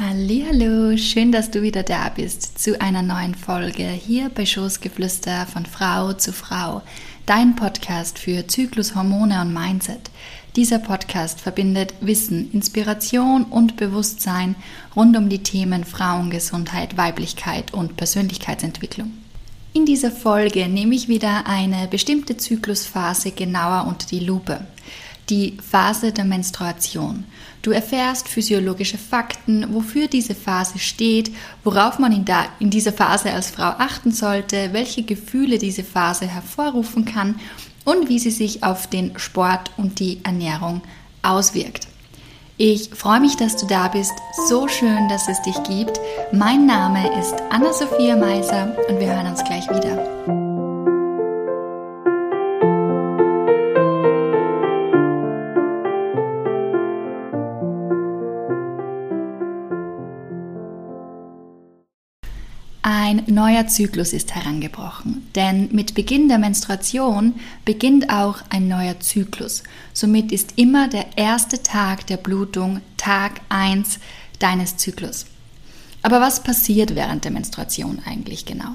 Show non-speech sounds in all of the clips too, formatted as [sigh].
Hallo, schön, dass du wieder da bist zu einer neuen Folge hier bei Schoßgeflüster von Frau zu Frau, dein Podcast für Zyklus, Hormone und Mindset. Dieser Podcast verbindet Wissen, Inspiration und Bewusstsein rund um die Themen Frauengesundheit, Weiblichkeit und Persönlichkeitsentwicklung. In dieser Folge nehme ich wieder eine bestimmte Zyklusphase genauer unter die Lupe die Phase der Menstruation. Du erfährst physiologische Fakten, wofür diese Phase steht, worauf man in, da, in dieser Phase als Frau achten sollte, welche Gefühle diese Phase hervorrufen kann und wie sie sich auf den Sport und die Ernährung auswirkt. Ich freue mich, dass du da bist. So schön, dass es dich gibt. Mein Name ist Anna-Sophia Meiser und wir hören uns gleich wieder. Neuer Zyklus ist herangebrochen, denn mit Beginn der Menstruation beginnt auch ein neuer Zyklus. Somit ist immer der erste Tag der Blutung Tag 1 deines Zyklus. Aber was passiert während der Menstruation eigentlich genau?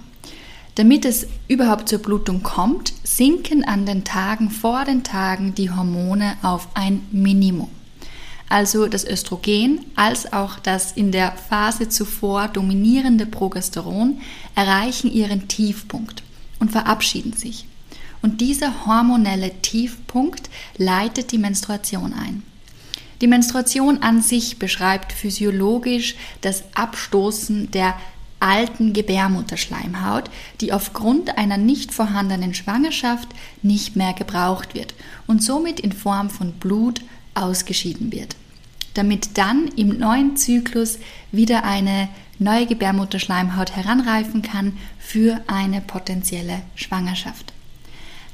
Damit es überhaupt zur Blutung kommt, sinken an den Tagen vor den Tagen die Hormone auf ein Minimum also das Östrogen als auch das in der Phase zuvor dominierende Progesteron, erreichen ihren Tiefpunkt und verabschieden sich. Und dieser hormonelle Tiefpunkt leitet die Menstruation ein. Die Menstruation an sich beschreibt physiologisch das Abstoßen der alten Gebärmutterschleimhaut, die aufgrund einer nicht vorhandenen Schwangerschaft nicht mehr gebraucht wird und somit in Form von Blut ausgeschieden wird damit dann im neuen Zyklus wieder eine neue Gebärmutterschleimhaut heranreifen kann für eine potenzielle Schwangerschaft.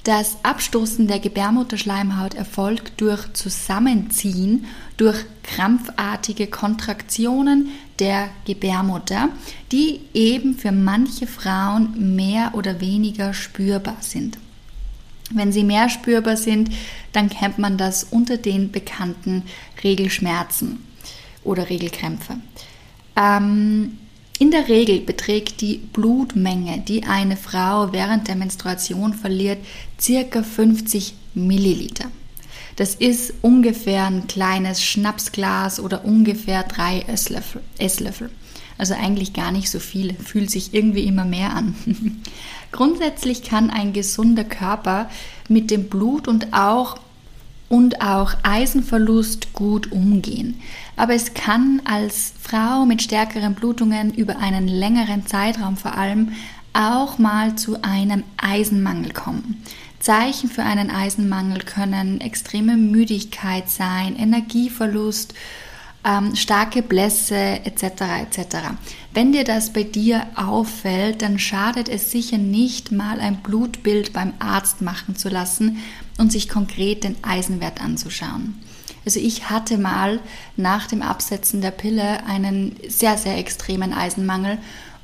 Das Abstoßen der Gebärmutterschleimhaut erfolgt durch Zusammenziehen, durch krampfartige Kontraktionen der Gebärmutter, die eben für manche Frauen mehr oder weniger spürbar sind. Wenn sie mehr spürbar sind, dann kennt man das unter den bekannten Regelschmerzen oder Regelkrämpfe. Ähm, in der Regel beträgt die Blutmenge, die eine Frau während der Menstruation verliert, circa 50 Milliliter. Das ist ungefähr ein kleines Schnapsglas oder ungefähr drei Esslöffel. Esslöffel. Also eigentlich gar nicht so viel, fühlt sich irgendwie immer mehr an. [laughs] Grundsätzlich kann ein gesunder Körper mit dem Blut und auch und auch Eisenverlust gut umgehen. Aber es kann als Frau mit stärkeren Blutungen über einen längeren Zeitraum vor allem auch mal zu einem Eisenmangel kommen. Zeichen für einen Eisenmangel können extreme Müdigkeit sein, Energieverlust ähm, starke Blässe etc. etc. Wenn dir das bei dir auffällt, dann schadet es sicher nicht mal ein Blutbild beim Arzt machen zu lassen und sich konkret den Eisenwert anzuschauen. Also ich hatte mal nach dem Absetzen der Pille einen sehr, sehr extremen Eisenmangel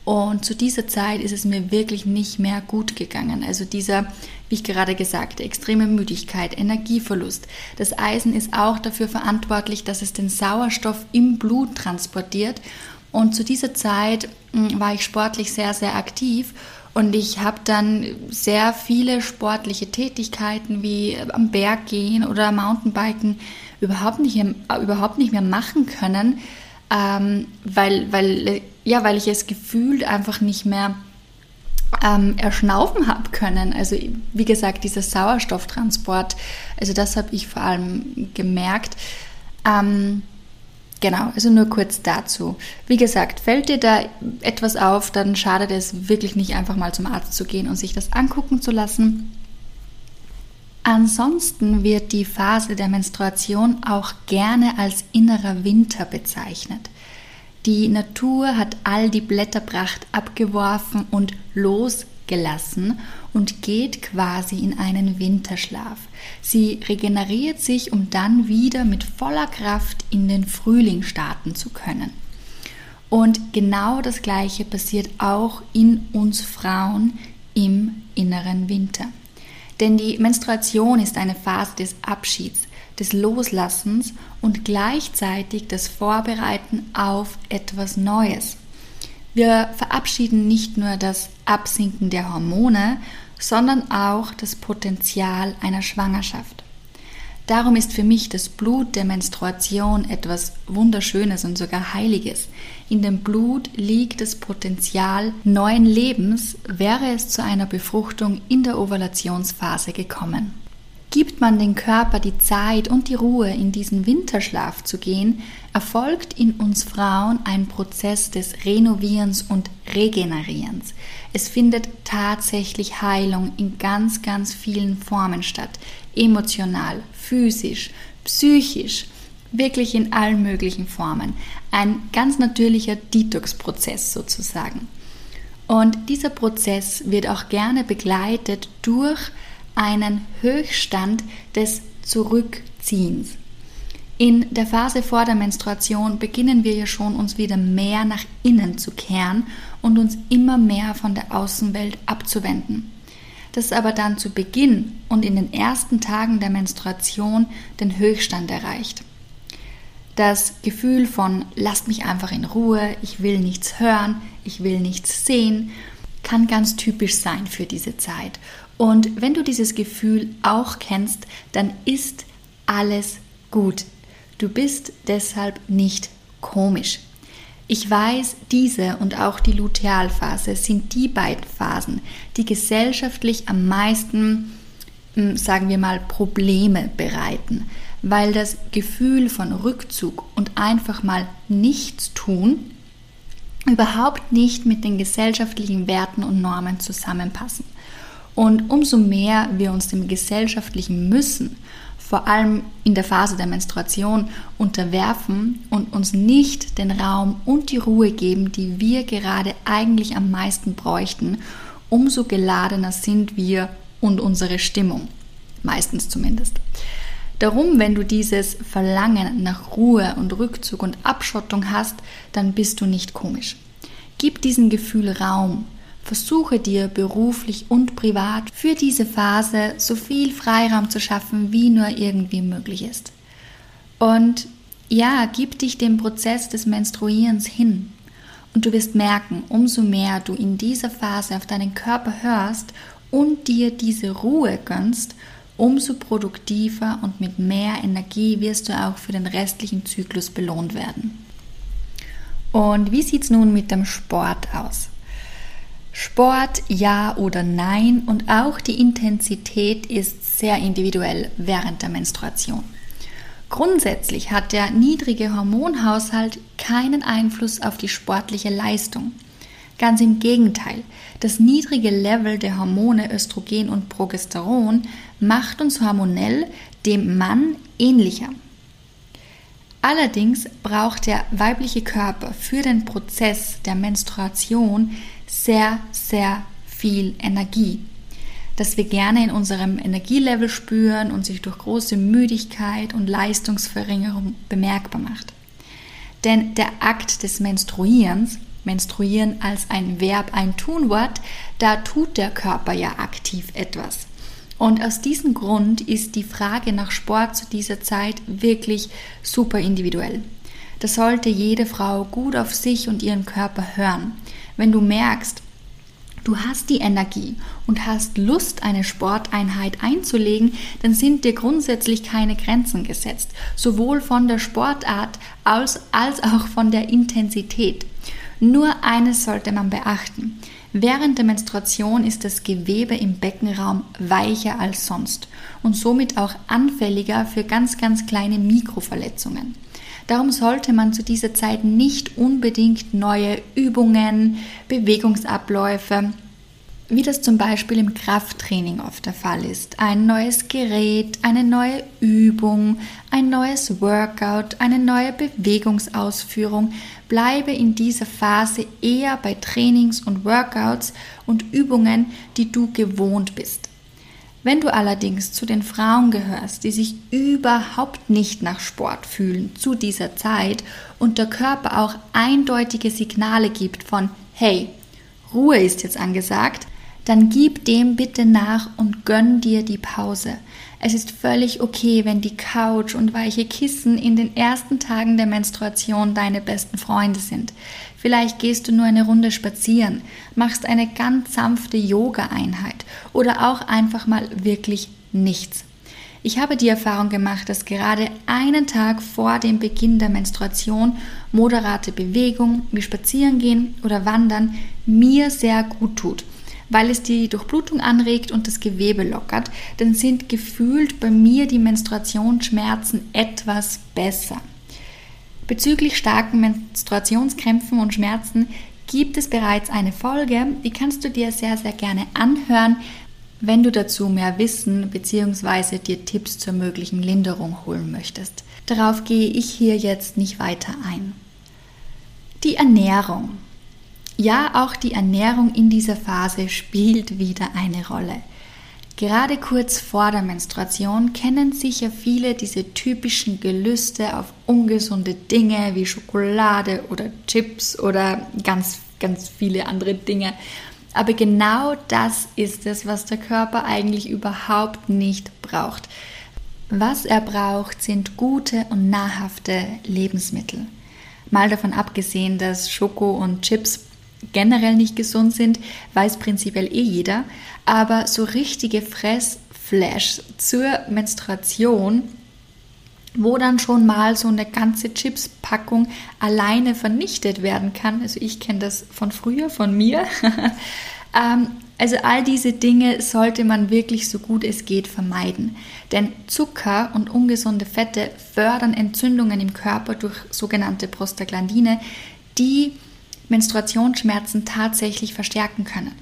und zu dieser Zeit ist es mir wirklich nicht mehr gut gegangen. Also dieser, wie ich gerade gesagt, extreme Müdigkeit, Energieverlust. Das Eisen ist auch dafür verantwortlich, dass es den Sauerstoff im Blut transportiert. Und zu dieser Zeit hm, war ich sportlich sehr, sehr aktiv und ich habe dann sehr viele sportliche Tätigkeiten wie am Berg gehen oder Mountainbiken überhaupt nicht, überhaupt nicht mehr machen können, ähm, weil, weil, ja, weil ich es gefühlt einfach nicht mehr ähm, erschnaufen habe können. Also wie gesagt, dieser Sauerstofftransport, also das habe ich vor allem gemerkt. Ähm, genau, also nur kurz dazu. Wie gesagt, fällt dir da etwas auf, dann schadet es wirklich nicht einfach mal zum Arzt zu gehen und sich das angucken zu lassen. Ansonsten wird die Phase der Menstruation auch gerne als innerer Winter bezeichnet. Die Natur hat all die Blätterpracht abgeworfen und losgelassen und geht quasi in einen Winterschlaf. Sie regeneriert sich, um dann wieder mit voller Kraft in den Frühling starten zu können. Und genau das Gleiche passiert auch in uns Frauen im inneren Winter. Denn die Menstruation ist eine Phase des Abschieds. des Loslassens und gleichzeitig das Vorbereiten auf etwas Neues. Wir verabschieden nicht nur das Absinken der Hormone, sondern auch das Potenzial einer Schwangerschaft. Darum ist für mich das Blut der Menstruation etwas Wunderschönes und sogar Heiliges. In dem Blut liegt das Potenzial neuen Lebens, wäre es zu einer Befruchtung in der Ovulationsphase gekommen. Gibt man den Körper die Zeit und die Ruhe, in diesen Winterschlaf zu gehen, erfolgt in uns Frauen ein Prozess des Renovierens und Regenerierens. Es findet tatsächlich Heilung in ganz, ganz vielen Formen statt. Emotional, physisch, psychisch, wirklich in allen möglichen Formen. Ein ganz natürlicher Detox-Prozess sozusagen. Und dieser Prozess wird auch gerne begleitet durch einen Höchststand des Zurückziehens. In der Phase vor der Menstruation beginnen wir ja schon uns wieder mehr nach innen zu kehren und uns immer mehr von der Außenwelt abzuwenden. Das aber dann zu Beginn und in den ersten Tagen der Menstruation den Höchststand erreicht. Das Gefühl von lasst mich einfach in Ruhe, ich will nichts hören, ich will nichts sehen, kann ganz typisch sein für diese Zeit. Und wenn du dieses Gefühl auch kennst, dann ist alles gut. Du bist deshalb nicht komisch. Ich weiß, diese und auch die Lutealphase sind die beiden Phasen, die gesellschaftlich am meisten, hm, sagen wir mal, Probleme bereiten, weil das Gefühl von Rückzug und einfach mal nichts tun überhaupt nicht mit den gesellschaftlichen Werten und Normen zusammenpassen. Und umso mehr wir uns dem gesellschaftlichen Müssen, vor allem in der Phase der Menstruation, unterwerfen und uns nicht den Raum und die Ruhe geben, die wir gerade eigentlich am meisten bräuchten, umso geladener sind wir und unsere Stimmung. Meistens zumindest. Darum, wenn du dieses Verlangen nach Ruhe und Rückzug und Abschottung hast, dann bist du nicht komisch. Gib diesem Gefühl Raum Versuche dir beruflich und privat für diese Phase so viel Freiraum zu schaffen, wie nur irgendwie möglich ist. Und ja, gib dich dem Prozess des Menstruierens hin. Und du wirst merken, umso mehr du in dieser Phase auf deinen Körper hörst und dir diese Ruhe gönnst, umso produktiver und mit mehr Energie wirst du auch für den restlichen Zyklus belohnt werden. Und wie sieht es nun mit dem Sport aus? Sport ja oder nein und auch die Intensität ist sehr individuell während der Menstruation. Grundsätzlich hat der niedrige Hormonhaushalt keinen Einfluss auf die sportliche Leistung. Ganz im Gegenteil, das niedrige Level der Hormone Östrogen und Progesteron macht uns hormonell dem Mann ähnlicher. Allerdings braucht der weibliche Körper für den Prozess der Menstruation sehr, sehr viel Energie, das wir gerne in unserem Energielevel spüren und sich durch große Müdigkeit und Leistungsverringerung bemerkbar macht. Denn der Akt des Menstruierens, Menstruieren als ein Verb, ein Tunwort, da tut der Körper ja aktiv etwas. Und aus diesem Grund ist die Frage nach Sport zu dieser Zeit wirklich super individuell. Da sollte jede Frau gut auf sich und ihren Körper hören. Wenn du merkst, du hast die Energie und hast Lust, eine Sporteinheit einzulegen, dann sind dir grundsätzlich keine Grenzen gesetzt, sowohl von der Sportart als, als auch von der Intensität. Nur eines sollte man beachten. Während der Menstruation ist das Gewebe im Beckenraum weicher als sonst und somit auch anfälliger für ganz, ganz kleine Mikroverletzungen. Darum sollte man zu dieser Zeit nicht unbedingt neue Übungen, Bewegungsabläufe, wie das zum Beispiel im Krafttraining oft der Fall ist. Ein neues Gerät, eine neue Übung, ein neues Workout, eine neue Bewegungsausführung. Bleibe in dieser Phase eher bei Trainings und Workouts und Übungen, die du gewohnt bist. Wenn du allerdings zu den Frauen gehörst, die sich überhaupt nicht nach Sport fühlen zu dieser Zeit und der Körper auch eindeutige Signale gibt von, hey, Ruhe ist jetzt angesagt, dann gib dem bitte nach und gönn dir die Pause. Es ist völlig okay, wenn die Couch und weiche Kissen in den ersten Tagen der Menstruation deine besten Freunde sind. Vielleicht gehst du nur eine Runde spazieren, machst eine ganz sanfte Yoga-Einheit oder auch einfach mal wirklich nichts. Ich habe die Erfahrung gemacht, dass gerade einen Tag vor dem Beginn der Menstruation moderate Bewegung wie Spazierengehen oder Wandern mir sehr gut tut. Weil es die Durchblutung anregt und das Gewebe lockert, dann sind gefühlt bei mir die Menstruationsschmerzen etwas besser. Bezüglich starken Menstruationskrämpfen und Schmerzen gibt es bereits eine Folge, die kannst du dir sehr, sehr gerne anhören. Wenn du dazu mehr Wissen bzw. dir Tipps zur möglichen Linderung holen möchtest. Darauf gehe ich hier jetzt nicht weiter ein. Die Ernährung. Ja, auch die Ernährung in dieser Phase spielt wieder eine Rolle. Gerade kurz vor der Menstruation kennen sicher viele diese typischen Gelüste auf ungesunde Dinge wie Schokolade oder Chips oder ganz, ganz viele andere Dinge. Aber genau das ist es, was der Körper eigentlich überhaupt nicht braucht. Was er braucht, sind gute und nahrhafte Lebensmittel. Mal davon abgesehen, dass Schoko und Chips generell nicht gesund sind, weiß prinzipiell eh jeder. Aber so richtige Fressflash zur Menstruation wo dann schon mal so eine ganze Chips-Packung alleine vernichtet werden kann. Also ich kenne das von früher, von mir. [laughs] ähm, also all diese Dinge sollte man wirklich so gut es geht vermeiden. Denn Zucker und ungesunde Fette fördern Entzündungen im Körper durch sogenannte Prostaglandine, die Menstruationsschmerzen tatsächlich verstärken können.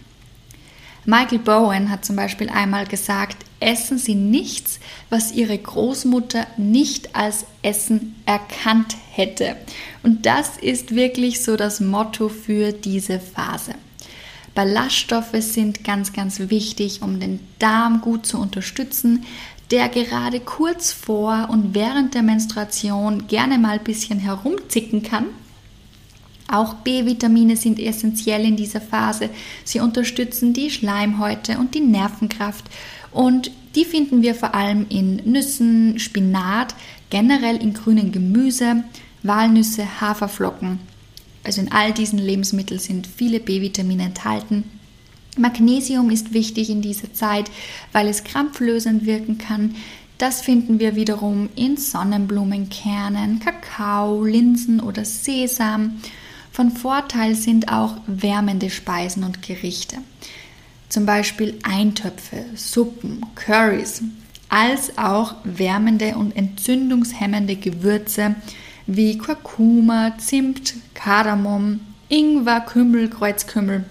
Michael Bowen hat zum Beispiel einmal gesagt, essen Sie nichts, was Ihre Großmutter nicht als Essen erkannt hätte. Und das ist wirklich so das Motto für diese Phase. Ballaststoffe sind ganz, ganz wichtig, um den Darm gut zu unterstützen, der gerade kurz vor und während der Menstruation gerne mal ein bisschen herumzicken kann auch B-Vitamine sind essentiell in dieser Phase. Sie unterstützen die Schleimhäute und die Nervenkraft und die finden wir vor allem in Nüssen, Spinat, generell in grünen Gemüse, Walnüsse, Haferflocken. Also in all diesen Lebensmitteln sind viele B-Vitamine enthalten. Magnesium ist wichtig in dieser Zeit, weil es krampflösend wirken kann. Das finden wir wiederum in Sonnenblumenkernen, Kakao, Linsen oder Sesam. Von Vorteil sind auch wärmende Speisen und Gerichte. Zum Beispiel Eintöpfe, Suppen, Curries, als auch wärmende und entzündungshemmende Gewürze wie Kurkuma, Zimt, Kardamom, Ingwer, Kümmel, Kreuzkümmel.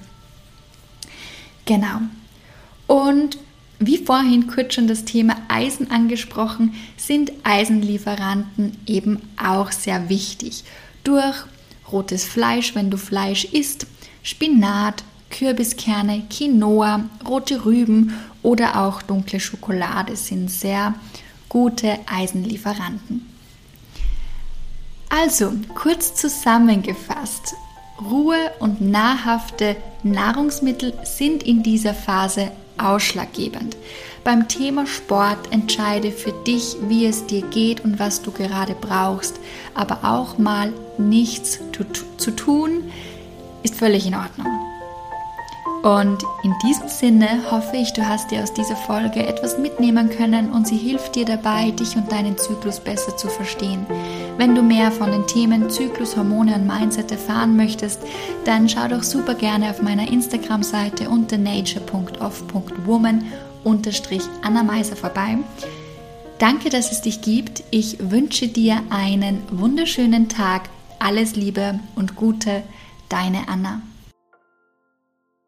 Genau. Und wie vorhin kurz schon das Thema Eisen angesprochen, sind Eisenlieferanten eben auch sehr wichtig. Durch rotes Fleisch, wenn du Fleisch isst, Spinat, Kürbiskerne, Quinoa, rote Rüben oder auch dunkle Schokolade sind sehr gute Eisenlieferanten. Also, kurz zusammengefasst, Ruhe und nahrhafte Nahrungsmittel sind in dieser Phase ausschlaggebend. Beim Thema Sport entscheide für dich, wie es dir geht und was du gerade brauchst. Aber auch mal nichts zu, tun ist völlig in Ordnung. Und in diesem Sinne hoffe ich, du hast dir aus dieser Folge etwas mitnehmen können und sie hilft dir dabei, dich und deinen Zyklus besser zu verstehen. Wenn du mehr von den Themen Zyklus, Hormone und Mindset erfahren möchtest, dann schau doch super gerne auf meiner Instagram-Seite unter nature.off.woman Anna Meiser vorbei. Danke, dass es dich gibt. Ich wünsche dir einen wunderschönen Tag. Alles Liebe und Gute, deine Anna.